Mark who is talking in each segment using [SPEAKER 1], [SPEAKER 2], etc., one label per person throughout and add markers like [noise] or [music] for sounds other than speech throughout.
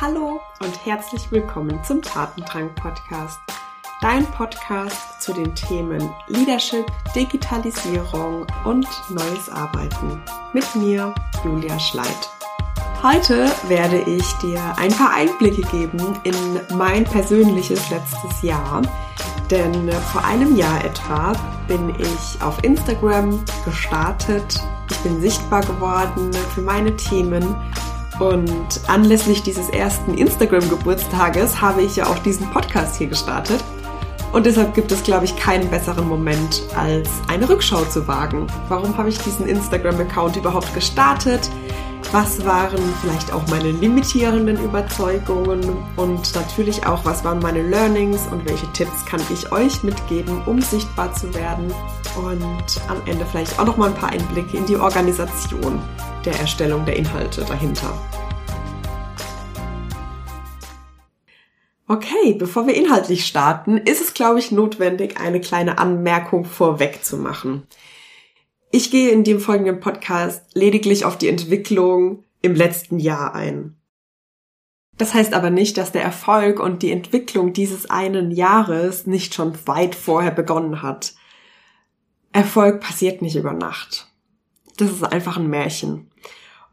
[SPEAKER 1] Hallo und herzlich willkommen zum Tatendrang Podcast. Dein Podcast zu den Themen Leadership, Digitalisierung und neues Arbeiten. Mit mir, Julia Schleid. Heute werde ich dir ein paar Einblicke geben in mein persönliches letztes Jahr. Denn vor einem Jahr etwa bin ich auf Instagram gestartet. Ich bin sichtbar geworden für meine Themen und anlässlich dieses ersten Instagram-Geburtstages habe ich ja auch diesen Podcast hier gestartet. Und deshalb gibt es, glaube ich, keinen besseren Moment, als eine Rückschau zu wagen. Warum habe ich diesen Instagram-Account überhaupt gestartet? Was waren vielleicht auch meine limitierenden Überzeugungen? Und natürlich auch, was waren meine Learnings und welche Tipps kann ich euch mitgeben, um sichtbar zu werden? Und am Ende vielleicht auch noch mal ein paar Einblicke in die Organisation der Erstellung der Inhalte dahinter. Okay, bevor wir inhaltlich starten, ist es, glaube ich, notwendig, eine kleine Anmerkung vorweg zu machen. Ich gehe in dem folgenden Podcast lediglich auf die Entwicklung im letzten Jahr ein. Das heißt aber nicht, dass der Erfolg und die Entwicklung dieses einen Jahres nicht schon weit vorher begonnen hat. Erfolg passiert nicht über Nacht. Das ist einfach ein Märchen.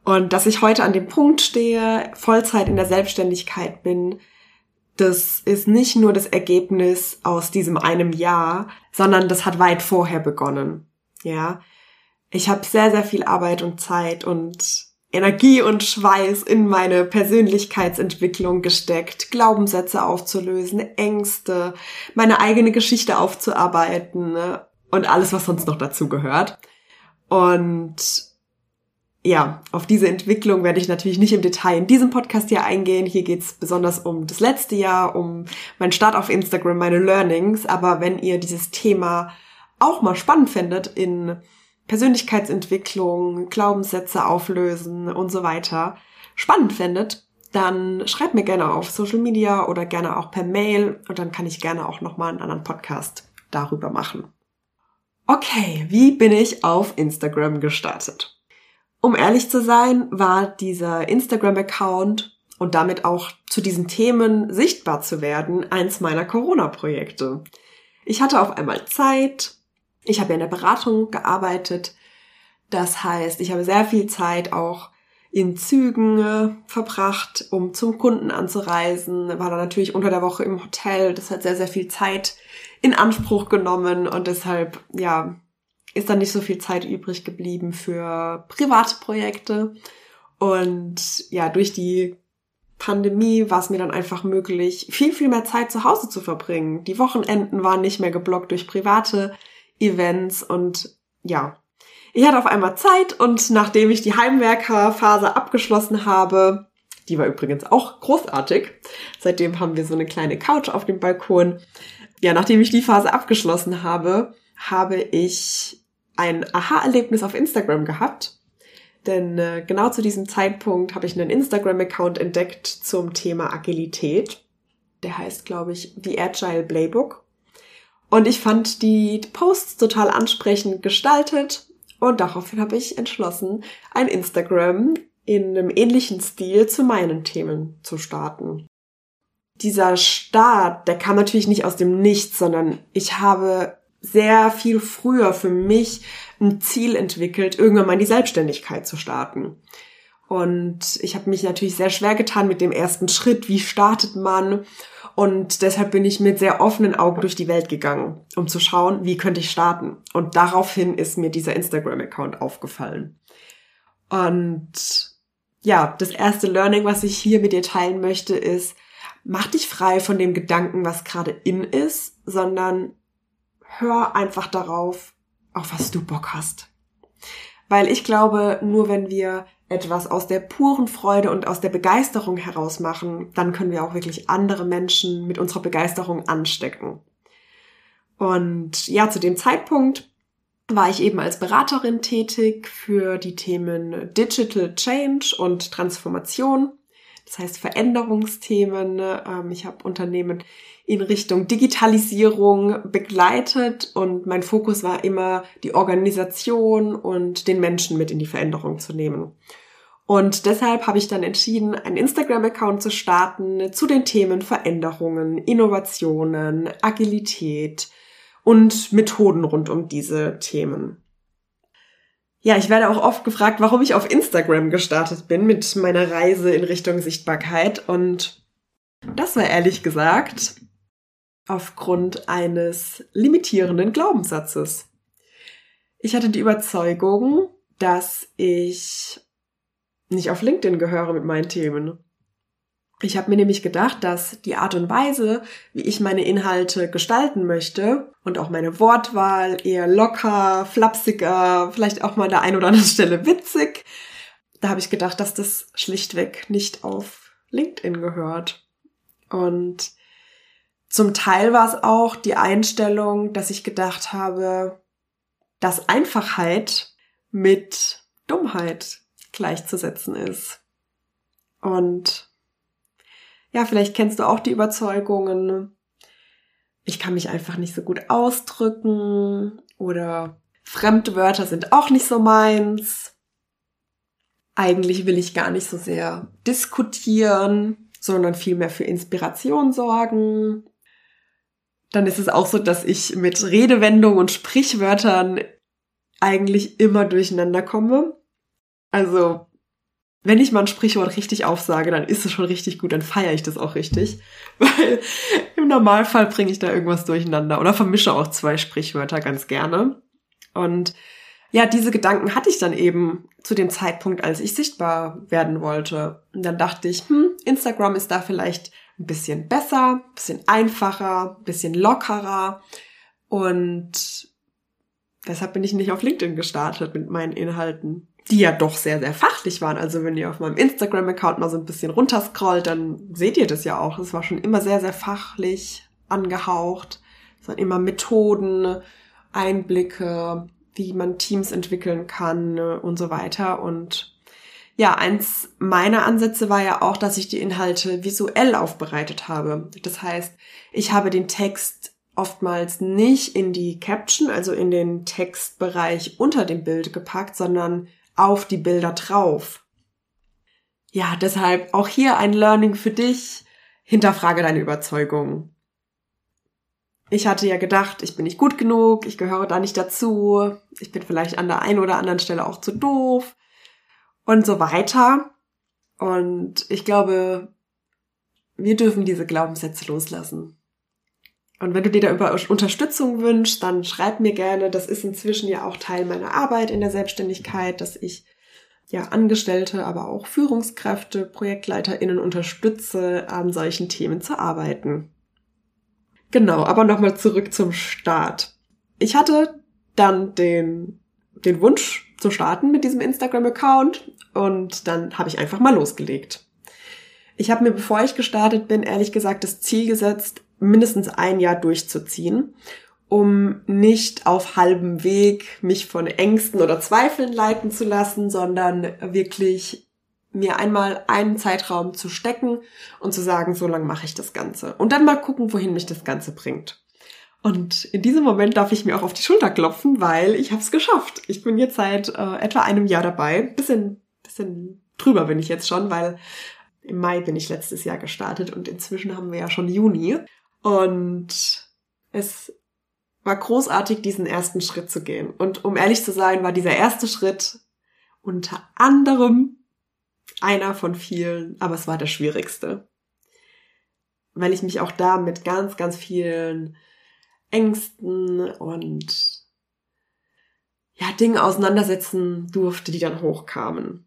[SPEAKER 1] Und dass ich heute an dem Punkt stehe, Vollzeit in der Selbstständigkeit bin, das ist nicht nur das Ergebnis aus diesem einem Jahr, sondern das hat weit vorher begonnen. Ja, ich habe sehr, sehr viel Arbeit und Zeit und Energie und Schweiß in meine Persönlichkeitsentwicklung gesteckt, Glaubenssätze aufzulösen, Ängste, meine eigene Geschichte aufzuarbeiten ne? und alles, was sonst noch dazu gehört. Und ja, auf diese Entwicklung werde ich natürlich nicht im Detail in diesem Podcast hier eingehen. Hier geht es besonders um das letzte Jahr, um meinen Start auf Instagram, meine Learnings. Aber wenn ihr dieses Thema auch mal spannend findet in Persönlichkeitsentwicklung, Glaubenssätze auflösen und so weiter, spannend findet, dann schreibt mir gerne auf Social Media oder gerne auch per Mail und dann kann ich gerne auch nochmal einen anderen Podcast darüber machen. Okay, wie bin ich auf Instagram gestartet? Um ehrlich zu sein, war dieser Instagram-Account und damit auch zu diesen Themen sichtbar zu werden, eins meiner Corona-Projekte. Ich hatte auf einmal Zeit. Ich habe ja in der Beratung gearbeitet. Das heißt, ich habe sehr viel Zeit auch in Zügen äh, verbracht, um zum Kunden anzureisen. War dann natürlich unter der Woche im Hotel. Das hat sehr, sehr viel Zeit in Anspruch genommen und deshalb, ja, ist dann nicht so viel Zeit übrig geblieben für private Projekte. Und ja, durch die Pandemie war es mir dann einfach möglich, viel, viel mehr Zeit zu Hause zu verbringen. Die Wochenenden waren nicht mehr geblockt durch private Events und ja, ich hatte auf einmal Zeit und nachdem ich die Heimwerkerphase abgeschlossen habe, die war übrigens auch großartig. Seitdem haben wir so eine kleine Couch auf dem Balkon. Ja, nachdem ich die Phase abgeschlossen habe, habe ich ein Aha-Erlebnis auf Instagram gehabt. Denn äh, genau zu diesem Zeitpunkt habe ich einen Instagram-Account entdeckt zum Thema Agilität. Der heißt, glaube ich, The Agile Playbook. Und ich fand die Posts total ansprechend gestaltet und daraufhin habe ich entschlossen, ein Instagram in einem ähnlichen Stil zu meinen Themen zu starten. Dieser Start, der kam natürlich nicht aus dem Nichts, sondern ich habe sehr viel früher für mich ein Ziel entwickelt, irgendwann mal in die Selbstständigkeit zu starten. Und ich habe mich natürlich sehr schwer getan mit dem ersten Schritt. Wie startet man? Und deshalb bin ich mit sehr offenen Augen durch die Welt gegangen, um zu schauen, wie könnte ich starten. Und daraufhin ist mir dieser Instagram-Account aufgefallen. Und ja, das erste Learning, was ich hier mit dir teilen möchte, ist, mach dich frei von dem Gedanken, was gerade in ist, sondern hör einfach darauf, auf was du Bock hast. Weil ich glaube, nur wenn wir etwas aus der puren Freude und aus der Begeisterung heraus machen, dann können wir auch wirklich andere Menschen mit unserer Begeisterung anstecken. Und ja, zu dem Zeitpunkt war ich eben als Beraterin tätig für die Themen Digital Change und Transformation. Das heißt Veränderungsthemen. Ähm, ich habe Unternehmen in Richtung Digitalisierung begleitet und mein Fokus war immer, die Organisation und den Menschen mit in die Veränderung zu nehmen. Und deshalb habe ich dann entschieden, einen Instagram-Account zu starten zu den Themen Veränderungen, Innovationen, Agilität und Methoden rund um diese Themen. Ja, ich werde auch oft gefragt, warum ich auf Instagram gestartet bin mit meiner Reise in Richtung Sichtbarkeit. Und das war ehrlich gesagt aufgrund eines limitierenden Glaubenssatzes. Ich hatte die Überzeugung, dass ich nicht auf LinkedIn gehöre mit meinen Themen. Ich habe mir nämlich gedacht, dass die Art und Weise, wie ich meine Inhalte gestalten möchte und auch meine Wortwahl eher locker, flapsiger, vielleicht auch mal an der einen oder anderen Stelle witzig, da habe ich gedacht, dass das schlichtweg nicht auf LinkedIn gehört. Und zum Teil war es auch die Einstellung, dass ich gedacht habe, dass Einfachheit mit Dummheit gleichzusetzen ist. Und ja, vielleicht kennst du auch die Überzeugungen, ich kann mich einfach nicht so gut ausdrücken oder Fremdwörter sind auch nicht so meins. Eigentlich will ich gar nicht so sehr diskutieren, sondern vielmehr für Inspiration sorgen. Dann ist es auch so, dass ich mit Redewendungen und Sprichwörtern eigentlich immer durcheinander komme. Also, wenn ich mal ein Sprichwort richtig aufsage, dann ist es schon richtig gut, dann feiere ich das auch richtig. [laughs] Weil im Normalfall bringe ich da irgendwas durcheinander oder vermische auch zwei Sprichwörter ganz gerne. Und ja, diese Gedanken hatte ich dann eben zu dem Zeitpunkt, als ich sichtbar werden wollte. Und dann dachte ich, hm, Instagram ist da vielleicht ein bisschen besser, ein bisschen einfacher, ein bisschen lockerer. Und deshalb bin ich nicht auf LinkedIn gestartet mit meinen Inhalten die ja doch sehr, sehr fachlich waren. Also wenn ihr auf meinem Instagram-Account mal so ein bisschen runterscrollt, dann seht ihr das ja auch. Es war schon immer sehr, sehr fachlich angehaucht. Es waren immer Methoden, Einblicke, wie man Teams entwickeln kann und so weiter. Und ja, eins meiner Ansätze war ja auch, dass ich die Inhalte visuell aufbereitet habe. Das heißt, ich habe den Text oftmals nicht in die Caption, also in den Textbereich unter dem Bild gepackt, sondern auf die Bilder drauf. Ja, deshalb auch hier ein Learning für dich. Hinterfrage deine Überzeugungen. Ich hatte ja gedacht, ich bin nicht gut genug, ich gehöre da nicht dazu, ich bin vielleicht an der einen oder anderen Stelle auch zu doof und so weiter. Und ich glaube, wir dürfen diese Glaubenssätze loslassen. Und wenn du dir da über Unterstützung wünschst, dann schreib mir gerne. Das ist inzwischen ja auch Teil meiner Arbeit in der Selbstständigkeit, dass ich ja Angestellte, aber auch Führungskräfte, ProjektleiterInnen unterstütze, an solchen Themen zu arbeiten. Genau, aber nochmal zurück zum Start. Ich hatte dann den, den Wunsch zu starten mit diesem Instagram-Account und dann habe ich einfach mal losgelegt. Ich habe mir, bevor ich gestartet bin, ehrlich gesagt das Ziel gesetzt, mindestens ein Jahr durchzuziehen, um nicht auf halbem Weg mich von Ängsten oder Zweifeln leiten zu lassen, sondern wirklich mir einmal einen Zeitraum zu stecken und zu sagen, so lange mache ich das Ganze. Und dann mal gucken, wohin mich das Ganze bringt. Und in diesem Moment darf ich mir auch auf die Schulter klopfen, weil ich habe es geschafft. Ich bin jetzt seit äh, etwa einem Jahr dabei. Bisschen, bisschen drüber bin ich jetzt schon, weil im Mai bin ich letztes Jahr gestartet und inzwischen haben wir ja schon Juni. Und es war großartig, diesen ersten Schritt zu gehen. Und um ehrlich zu sein, war dieser erste Schritt unter anderem einer von vielen, aber es war der schwierigste. Weil ich mich auch da mit ganz, ganz vielen Ängsten und ja, Dingen auseinandersetzen durfte, die dann hochkamen.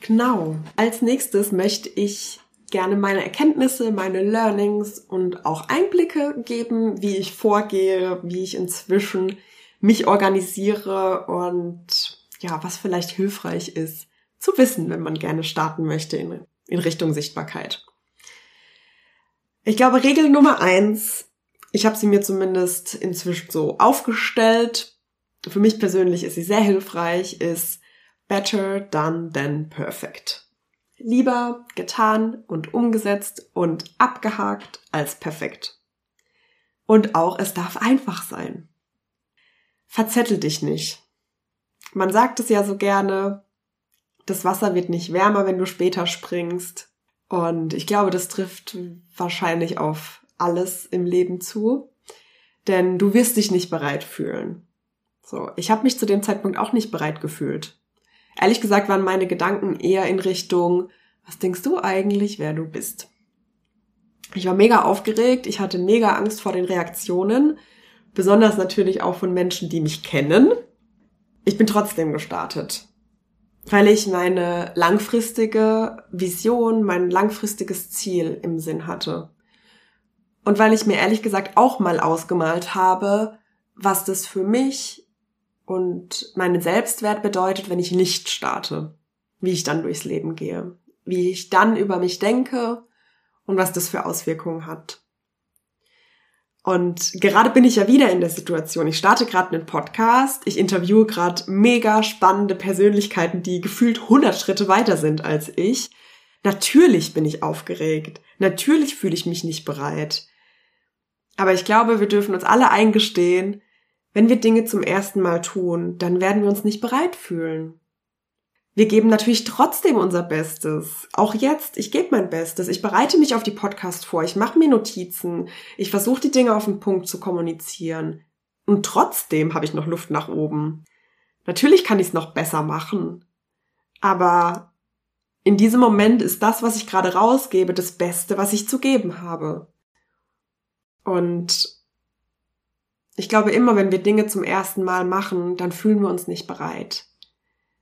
[SPEAKER 1] Genau. Als nächstes möchte ich gerne meine Erkenntnisse, meine Learnings und auch Einblicke geben, wie ich vorgehe, wie ich inzwischen mich organisiere und ja, was vielleicht hilfreich ist zu wissen, wenn man gerne starten möchte in, in Richtung Sichtbarkeit. Ich glaube, Regel Nummer eins, ich habe sie mir zumindest inzwischen so aufgestellt. Für mich persönlich ist sie sehr hilfreich, ist better done than perfect. Lieber getan und umgesetzt und abgehakt als perfekt. Und auch es darf einfach sein. Verzettel dich nicht. Man sagt es ja so gerne, Das Wasser wird nicht wärmer, wenn du später springst. Und ich glaube, das trifft wahrscheinlich auf alles im Leben zu. Denn du wirst dich nicht bereit fühlen. So, ich habe mich zu dem Zeitpunkt auch nicht bereit gefühlt. Ehrlich gesagt waren meine Gedanken eher in Richtung, was denkst du eigentlich, wer du bist? Ich war mega aufgeregt, ich hatte mega Angst vor den Reaktionen, besonders natürlich auch von Menschen, die mich kennen. Ich bin trotzdem gestartet, weil ich meine langfristige Vision, mein langfristiges Ziel im Sinn hatte. Und weil ich mir ehrlich gesagt auch mal ausgemalt habe, was das für mich und meinen Selbstwert bedeutet, wenn ich nicht starte, wie ich dann durchs Leben gehe, wie ich dann über mich denke und was das für Auswirkungen hat. Und gerade bin ich ja wieder in der Situation. Ich starte gerade einen Podcast. Ich interviewe gerade mega spannende Persönlichkeiten, die gefühlt 100 Schritte weiter sind als ich. Natürlich bin ich aufgeregt. Natürlich fühle ich mich nicht bereit. Aber ich glaube, wir dürfen uns alle eingestehen, wenn wir Dinge zum ersten Mal tun, dann werden wir uns nicht bereit fühlen. Wir geben natürlich trotzdem unser Bestes. Auch jetzt, ich gebe mein Bestes. Ich bereite mich auf die Podcast vor. Ich mache mir Notizen. Ich versuche die Dinge auf den Punkt zu kommunizieren. Und trotzdem habe ich noch Luft nach oben. Natürlich kann ich es noch besser machen. Aber in diesem Moment ist das, was ich gerade rausgebe, das Beste, was ich zu geben habe. Und ich glaube, immer wenn wir Dinge zum ersten Mal machen, dann fühlen wir uns nicht bereit.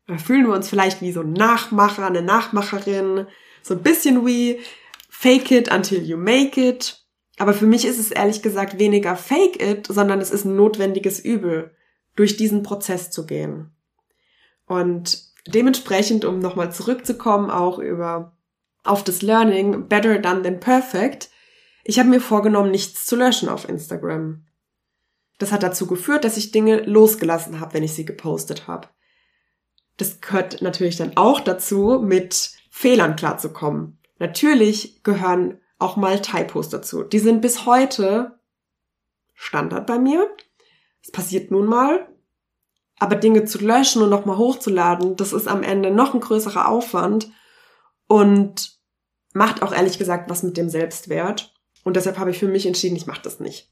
[SPEAKER 1] Da fühlen wir uns vielleicht wie so ein Nachmacher, eine Nachmacherin, so ein bisschen wie fake it until you make it. Aber für mich ist es ehrlich gesagt weniger fake it, sondern es ist ein notwendiges Übel, durch diesen Prozess zu gehen. Und dementsprechend, um nochmal zurückzukommen, auch über auf das Learning, better done than perfect, ich habe mir vorgenommen, nichts zu löschen auf Instagram. Das hat dazu geführt, dass ich Dinge losgelassen habe, wenn ich sie gepostet habe. Das gehört natürlich dann auch dazu, mit Fehlern klarzukommen. Natürlich gehören auch mal Typos dazu. Die sind bis heute Standard bei mir. Es passiert nun mal. Aber Dinge zu löschen und nochmal hochzuladen, das ist am Ende noch ein größerer Aufwand und macht auch ehrlich gesagt was mit dem Selbstwert. Und deshalb habe ich für mich entschieden, ich mache das nicht.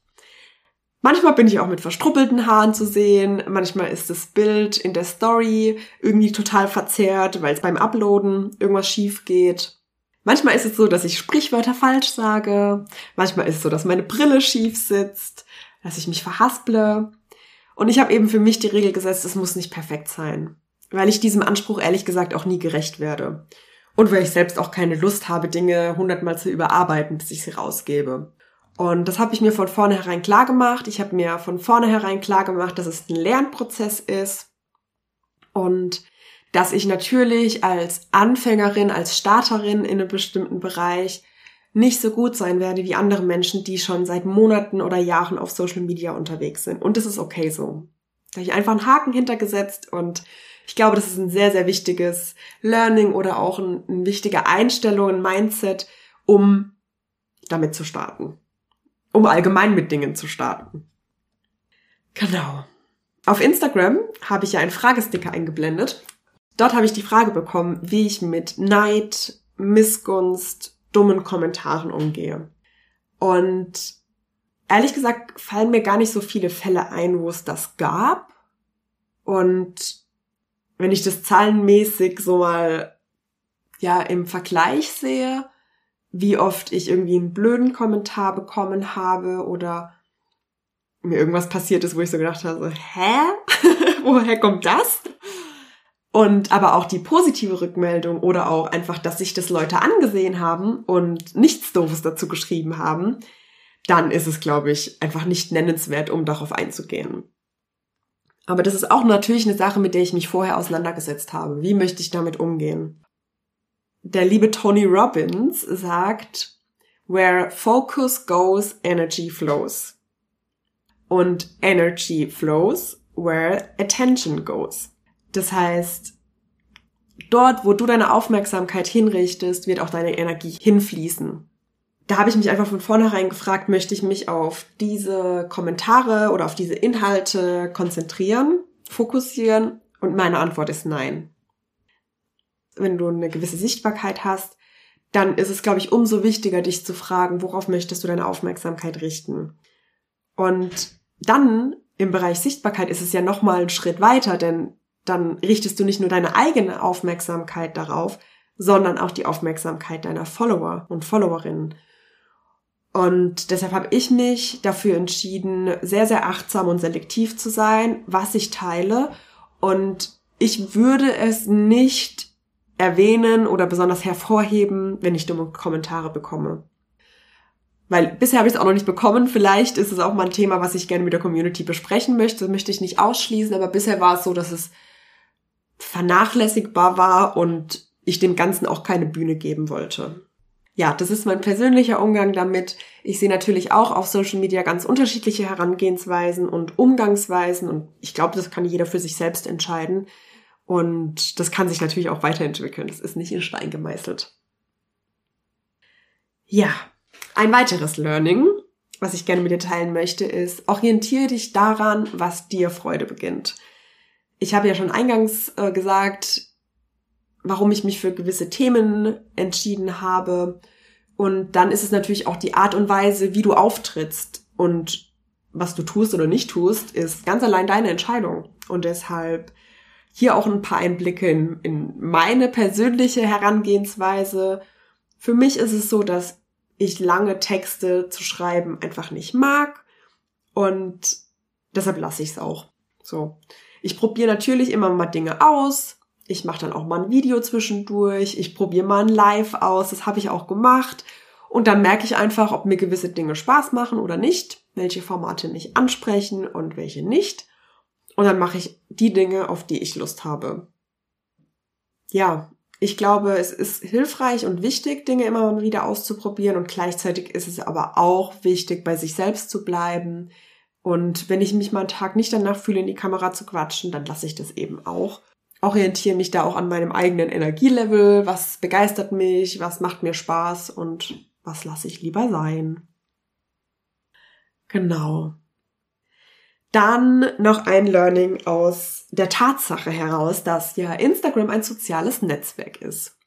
[SPEAKER 1] Manchmal bin ich auch mit verstruppelten Haaren zu sehen. Manchmal ist das Bild in der Story irgendwie total verzerrt, weil es beim Uploaden irgendwas schief geht. Manchmal ist es so, dass ich Sprichwörter falsch sage. Manchmal ist es so, dass meine Brille schief sitzt, dass ich mich verhasple. Und ich habe eben für mich die Regel gesetzt, es muss nicht perfekt sein. Weil ich diesem Anspruch ehrlich gesagt auch nie gerecht werde. Und weil ich selbst auch keine Lust habe, Dinge hundertmal zu überarbeiten, bis ich sie rausgebe. Und das habe ich mir von vornherein klar gemacht. Ich habe mir von vornherein klar gemacht, dass es ein Lernprozess ist und dass ich natürlich als Anfängerin, als Starterin in einem bestimmten Bereich nicht so gut sein werde wie andere Menschen, die schon seit Monaten oder Jahren auf Social Media unterwegs sind. Und das ist okay so. Da habe ich einfach einen Haken hintergesetzt und ich glaube, das ist ein sehr, sehr wichtiges Learning oder auch ein, eine wichtige Einstellung, ein Mindset, um damit zu starten. Um allgemein mit Dingen zu starten. Genau. Auf Instagram habe ich ja einen Fragesticker eingeblendet. Dort habe ich die Frage bekommen, wie ich mit Neid, Missgunst, dummen Kommentaren umgehe. Und ehrlich gesagt fallen mir gar nicht so viele Fälle ein, wo es das gab. Und wenn ich das zahlenmäßig so mal ja im Vergleich sehe, wie oft ich irgendwie einen blöden Kommentar bekommen habe oder mir irgendwas passiert ist, wo ich so gedacht habe, so, hä? [laughs] Woher kommt das? Und aber auch die positive Rückmeldung oder auch einfach, dass sich das Leute angesehen haben und nichts Doofes dazu geschrieben haben, dann ist es, glaube ich, einfach nicht nennenswert, um darauf einzugehen. Aber das ist auch natürlich eine Sache, mit der ich mich vorher auseinandergesetzt habe. Wie möchte ich damit umgehen? Der liebe Tony Robbins sagt, where focus goes, energy flows. Und energy flows where attention goes. Das heißt, dort, wo du deine Aufmerksamkeit hinrichtest, wird auch deine Energie hinfließen da habe ich mich einfach von vornherein gefragt, möchte ich mich auf diese Kommentare oder auf diese Inhalte konzentrieren, fokussieren? Und meine Antwort ist nein. Wenn du eine gewisse Sichtbarkeit hast, dann ist es, glaube ich, umso wichtiger, dich zu fragen, worauf möchtest du deine Aufmerksamkeit richten. Und dann im Bereich Sichtbarkeit ist es ja nochmal ein Schritt weiter, denn dann richtest du nicht nur deine eigene Aufmerksamkeit darauf, sondern auch die Aufmerksamkeit deiner Follower und Followerinnen. Und deshalb habe ich mich dafür entschieden, sehr, sehr achtsam und selektiv zu sein, was ich teile. Und ich würde es nicht erwähnen oder besonders hervorheben, wenn ich dumme Kommentare bekomme. Weil bisher habe ich es auch noch nicht bekommen. Vielleicht ist es auch mal ein Thema, was ich gerne mit der Community besprechen möchte. Das möchte ich nicht ausschließen, aber bisher war es so, dass es vernachlässigbar war und ich dem Ganzen auch keine Bühne geben wollte ja, das ist mein persönlicher Umgang damit. Ich sehe natürlich auch auf Social Media ganz unterschiedliche Herangehensweisen und Umgangsweisen und ich glaube, das kann jeder für sich selbst entscheiden. Und das kann sich natürlich auch weiterentwickeln. Das ist nicht in Stein gemeißelt. Ja, ein weiteres Learning, was ich gerne mit dir teilen möchte, ist, orientiere dich daran, was dir Freude beginnt. Ich habe ja schon eingangs äh, gesagt, warum ich mich für gewisse Themen entschieden habe. Und dann ist es natürlich auch die Art und Weise, wie du auftrittst und was du tust oder nicht tust, ist ganz allein deine Entscheidung. Und deshalb hier auch ein paar Einblicke in, in meine persönliche Herangehensweise. Für mich ist es so, dass ich lange Texte zu schreiben einfach nicht mag und deshalb lasse ich es auch. So. Ich probiere natürlich immer mal Dinge aus, ich mache dann auch mal ein Video zwischendurch. Ich probiere mal ein Live aus. Das habe ich auch gemacht. Und dann merke ich einfach, ob mir gewisse Dinge Spaß machen oder nicht, welche Formate mich ansprechen und welche nicht. Und dann mache ich die Dinge, auf die ich Lust habe. Ja, ich glaube, es ist hilfreich und wichtig, Dinge immer mal wieder auszuprobieren und gleichzeitig ist es aber auch wichtig, bei sich selbst zu bleiben. Und wenn ich mich mal einen Tag nicht danach fühle, in die Kamera zu quatschen, dann lasse ich das eben auch orientiere mich da auch an meinem eigenen Energielevel, was begeistert mich, was macht mir Spaß und was lasse ich lieber sein. Genau. Dann noch ein Learning aus der Tatsache heraus, dass ja Instagram ein soziales Netzwerk ist.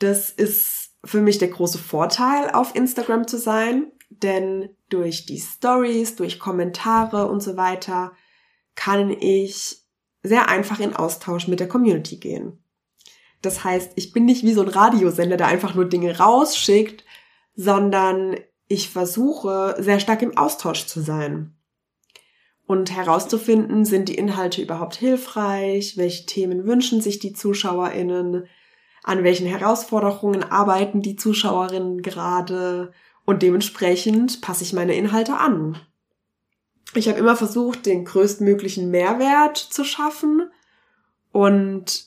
[SPEAKER 1] Das ist für mich der große Vorteil, auf Instagram zu sein, denn durch die Stories, durch Kommentare und so weiter kann ich sehr einfach in Austausch mit der Community gehen. Das heißt, ich bin nicht wie so ein Radiosender, der einfach nur Dinge rausschickt, sondern ich versuche sehr stark im Austausch zu sein und herauszufinden, sind die Inhalte überhaupt hilfreich, welche Themen wünschen sich die Zuschauerinnen, an welchen Herausforderungen arbeiten die Zuschauerinnen gerade? Und dementsprechend passe ich meine Inhalte an. Ich habe immer versucht, den größtmöglichen Mehrwert zu schaffen. Und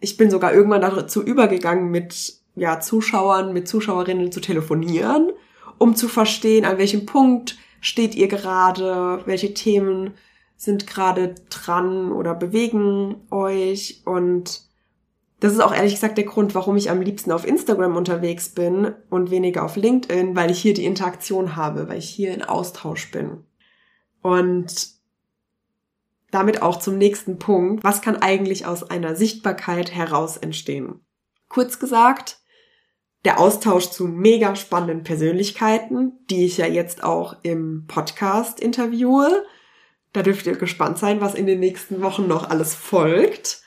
[SPEAKER 1] ich bin sogar irgendwann dazu übergegangen, mit ja, Zuschauern, mit Zuschauerinnen zu telefonieren, um zu verstehen, an welchem Punkt steht ihr gerade, welche Themen sind gerade dran oder bewegen euch und das ist auch ehrlich gesagt der Grund, warum ich am liebsten auf Instagram unterwegs bin und weniger auf LinkedIn, weil ich hier die Interaktion habe, weil ich hier in Austausch bin. Und damit auch zum nächsten Punkt. Was kann eigentlich aus einer Sichtbarkeit heraus entstehen? Kurz gesagt, der Austausch zu mega spannenden Persönlichkeiten, die ich ja jetzt auch im Podcast interviewe. Da dürft ihr gespannt sein, was in den nächsten Wochen noch alles folgt.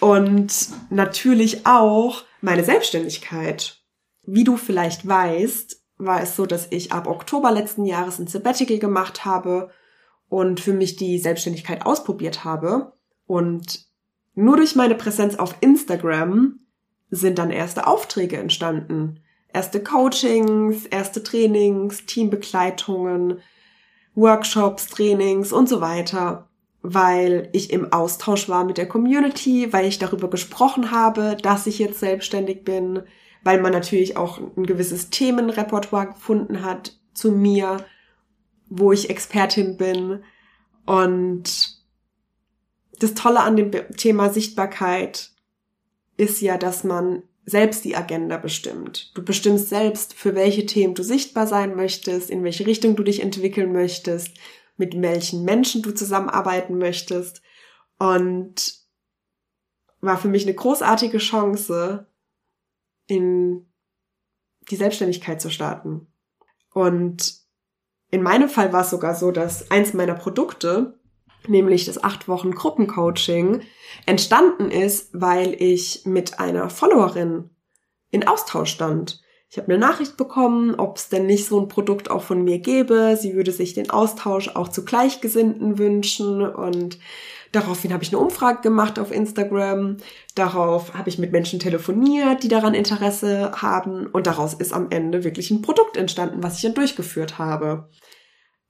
[SPEAKER 1] Und natürlich auch meine Selbstständigkeit. Wie du vielleicht weißt, war es so, dass ich ab Oktober letzten Jahres ein Sabbatical gemacht habe und für mich die Selbstständigkeit ausprobiert habe. Und nur durch meine Präsenz auf Instagram sind dann erste Aufträge entstanden. Erste Coachings, erste Trainings, Teambegleitungen, Workshops, Trainings und so weiter, weil ich im Austausch war mit der Community, weil ich darüber gesprochen habe, dass ich jetzt selbstständig bin, weil man natürlich auch ein gewisses Themenrepertoire gefunden hat zu mir, wo ich Expertin bin. Und das Tolle an dem Thema Sichtbarkeit ist ja, dass man selbst die Agenda bestimmt. Du bestimmst selbst, für welche Themen du sichtbar sein möchtest, in welche Richtung du dich entwickeln möchtest, mit welchen Menschen du zusammenarbeiten möchtest. Und war für mich eine großartige Chance, in die Selbstständigkeit zu starten. Und in meinem Fall war es sogar so, dass eins meiner Produkte, nämlich das acht Wochen Gruppencoaching, entstanden ist, weil ich mit einer Followerin in Austausch stand. Ich habe eine Nachricht bekommen, ob es denn nicht so ein Produkt auch von mir gäbe. Sie würde sich den Austausch auch zu Gleichgesinnten wünschen und Daraufhin habe ich eine Umfrage gemacht auf Instagram. Darauf habe ich mit Menschen telefoniert, die daran Interesse haben. Und daraus ist am Ende wirklich ein Produkt entstanden, was ich dann durchgeführt habe.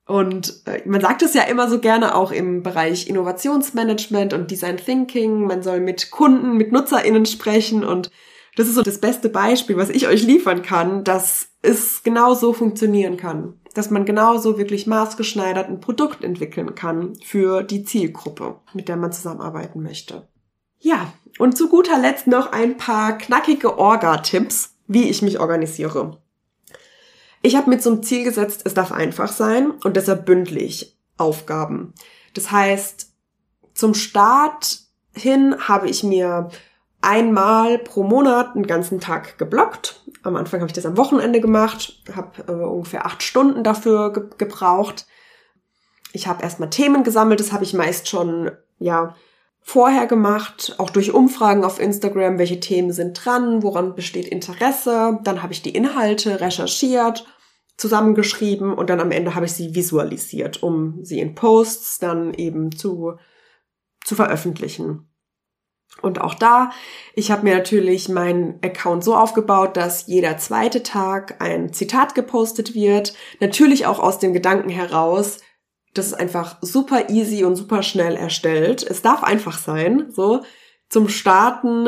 [SPEAKER 1] Und äh, man sagt es ja immer so gerne auch im Bereich Innovationsmanagement und Design Thinking. Man soll mit Kunden, mit NutzerInnen sprechen und das ist so das beste Beispiel, was ich euch liefern kann, dass es genau so funktionieren kann dass man genauso wirklich maßgeschneidert ein Produkt entwickeln kann für die Zielgruppe, mit der man zusammenarbeiten möchte. Ja, und zu guter Letzt noch ein paar knackige Orga-Tipps, wie ich mich organisiere. Ich habe mir zum Ziel gesetzt, es darf einfach sein und deshalb bündlich Aufgaben. Das heißt, zum Start hin habe ich mir einmal pro Monat einen ganzen Tag geblockt. Am Anfang habe ich das am Wochenende gemacht, habe äh, ungefähr acht Stunden dafür ge gebraucht. Ich habe erstmal Themen gesammelt, das habe ich meist schon ja vorher gemacht, auch durch Umfragen auf Instagram, welche Themen sind dran, woran besteht Interesse. Dann habe ich die Inhalte recherchiert, zusammengeschrieben und dann am Ende habe ich sie visualisiert, um sie in Posts dann eben zu, zu veröffentlichen. Und auch da, ich habe mir natürlich meinen Account so aufgebaut, dass jeder zweite Tag ein Zitat gepostet wird. Natürlich auch aus dem Gedanken heraus, das ist einfach super easy und super schnell erstellt. Es darf einfach sein. So zum Starten,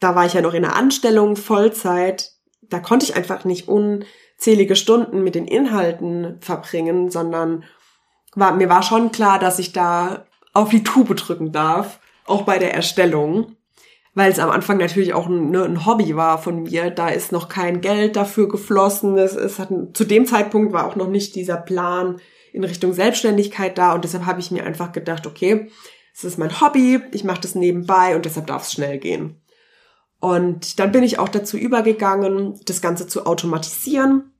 [SPEAKER 1] da war ich ja noch in der Anstellung Vollzeit. Da konnte ich einfach nicht unzählige Stunden mit den Inhalten verbringen, sondern war, mir war schon klar, dass ich da auf die Tube drücken darf auch bei der Erstellung, weil es am Anfang natürlich auch ein, ne, ein, Hobby war von mir. Da ist noch kein Geld dafür geflossen. Es, es hat, zu dem Zeitpunkt war auch noch nicht dieser Plan in Richtung Selbstständigkeit da und deshalb habe ich mir einfach gedacht, okay, es ist mein Hobby, ich mache das nebenbei und deshalb darf es schnell gehen. Und dann bin ich auch dazu übergegangen, das Ganze zu automatisieren.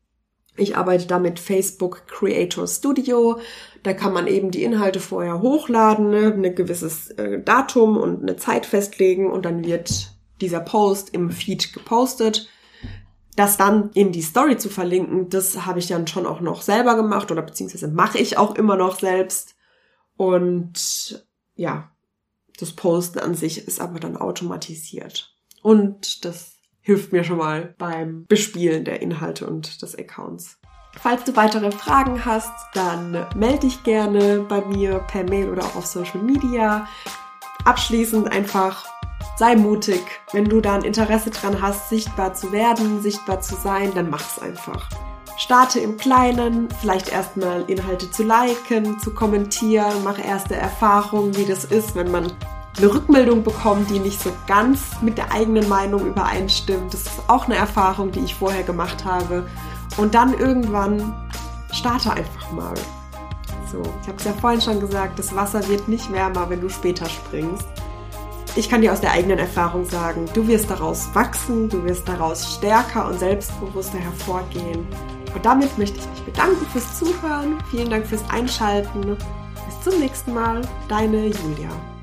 [SPEAKER 1] Ich arbeite da mit Facebook Creator Studio. Da kann man eben die Inhalte vorher hochladen, ne, ein gewisses äh, Datum und eine Zeit festlegen und dann wird dieser Post im Feed gepostet. Das dann in die Story zu verlinken, das habe ich dann schon auch noch selber gemacht oder beziehungsweise mache ich auch immer noch selbst. Und ja, das Posten an sich ist aber dann automatisiert. Und das hilft mir schon mal beim Bespielen der Inhalte und des Accounts. Falls du weitere Fragen hast, dann melde dich gerne bei mir per Mail oder auch auf Social Media. Abschließend einfach sei mutig. Wenn du da ein Interesse dran hast, sichtbar zu werden, sichtbar zu sein, dann mach's einfach. Starte im Kleinen, vielleicht erstmal Inhalte zu liken, zu kommentieren, mach erste Erfahrungen, wie das ist, wenn man eine Rückmeldung bekommen, die nicht so ganz mit der eigenen Meinung übereinstimmt. Das ist auch eine Erfahrung, die ich vorher gemacht habe. Und dann irgendwann starte einfach mal. So, ich habe es ja vorhin schon gesagt, das Wasser wird nicht wärmer, wenn du später springst. Ich kann dir aus der eigenen Erfahrung sagen, du wirst daraus wachsen, du wirst daraus stärker und selbstbewusster hervorgehen. Und damit möchte ich mich bedanken fürs Zuhören. Vielen Dank fürs Einschalten. Bis zum nächsten Mal. Deine Julia.